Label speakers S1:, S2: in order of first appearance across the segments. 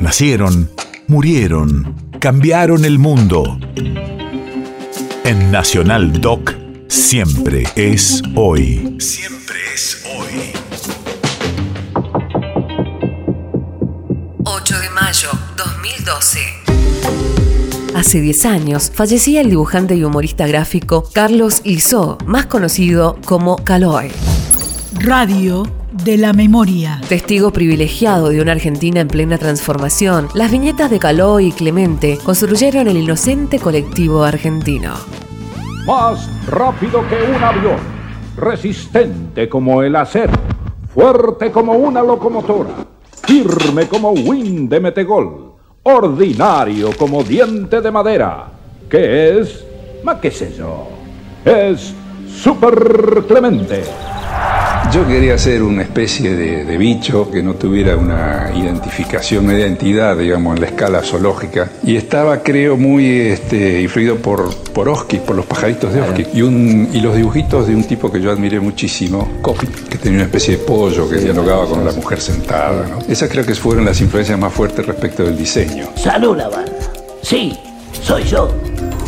S1: Nacieron, murieron, cambiaron el mundo. En Nacional Doc, siempre es hoy. Siempre es hoy.
S2: 8 de mayo 2012. Hace 10 años fallecía el dibujante y humorista gráfico Carlos Lizó, más conocido como Caloi.
S3: Radio de la memoria.
S2: Testigo privilegiado de una Argentina en plena transformación, las viñetas de Caló y Clemente construyeron el inocente colectivo argentino.
S4: Más rápido que un avión, resistente como el acero, fuerte como una locomotora, firme como win de metegol, ordinario como diente de madera. ¿Qué es? ¿Ma qué sé yo? Es Super Clemente.
S5: Yo quería ser una especie de, bicho que no tuviera una identificación, una identidad, digamos, en la escala zoológica. Y estaba, creo, muy este, influido por, por Oski, por los pajaritos de Oski. Y, un, y los dibujitos de un tipo que yo admiré muchísimo, Copy, que tenía una especie de pollo que dialogaba con la mujer sentada. ¿no? Esas creo que fueron las influencias más fuertes respecto del diseño.
S6: Salud, la banda. Sí, soy yo,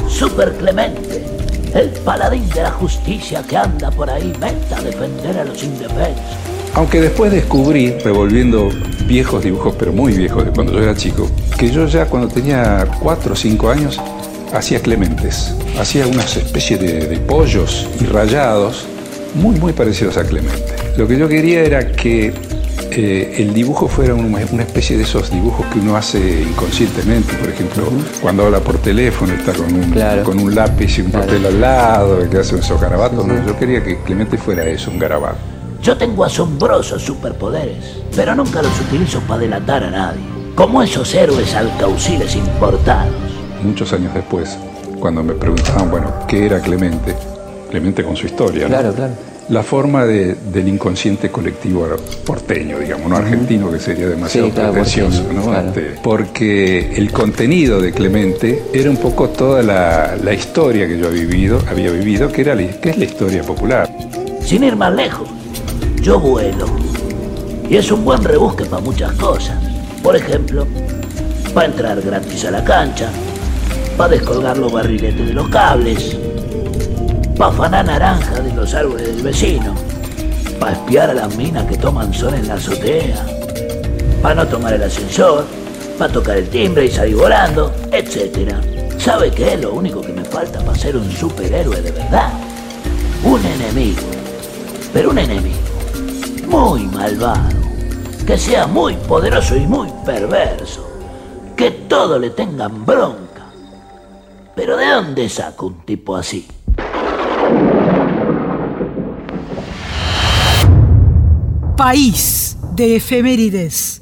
S6: Super Clemente el paladín de la justicia que anda por ahí meta a defender a los indefensos.
S5: Aunque después descubrí, revolviendo viejos dibujos, pero muy viejos de cuando yo era chico, que yo ya cuando tenía 4 o 5 años hacía clementes, hacía unas especies de, de pollos y rayados muy, muy parecidos a Clemente. Lo que yo quería era que eh, el dibujo fuera una, especie de esos dibujos que uno hace inconscientemente, por ejemplo, cuando habla por teléfono, está con un, con un lápiz y un papel al lado, que hace esos garabatos. Yo quería que Clemente fuera eso, un garabato.
S6: Yo tengo asombrosos superpoderes, pero nunca los utilizo para delatar a nadie, como esos héroes alcauciles importados.
S5: Muchos años después, cuando me preguntaban, bueno, ¿qué era Clemente? Clemente con su historia. Claro, claro la forma del inconsciente colectivo porteño, digamos, no argentino, que sería demasiado pretencioso, ¿no? Este, porque el contenido de Clemente era un poco toda la, historia que yo había vivido, había vivido que, era, que es la historia popular.
S6: Sin ir más lejos, yo vuelo. Y es un buen rebusque para muchas cosas. Por ejemplo, para entrar gratis a la cancha, para descolgar los barriletes de los cables, para afanar naranja de los árboles del vecino, para espiar a las minas que toman sol en la azotea, para no tomar el ascensor, para tocar el timbre y salir volando, etc. ¿Sabe qué es lo único que me falta para ser un superhéroe de verdad? Un enemigo, pero un enemigo muy malvado, que sea muy poderoso y muy perverso, que todo le tengan bronca. Pero ¿de dónde saco un tipo así?
S3: País de efemérides.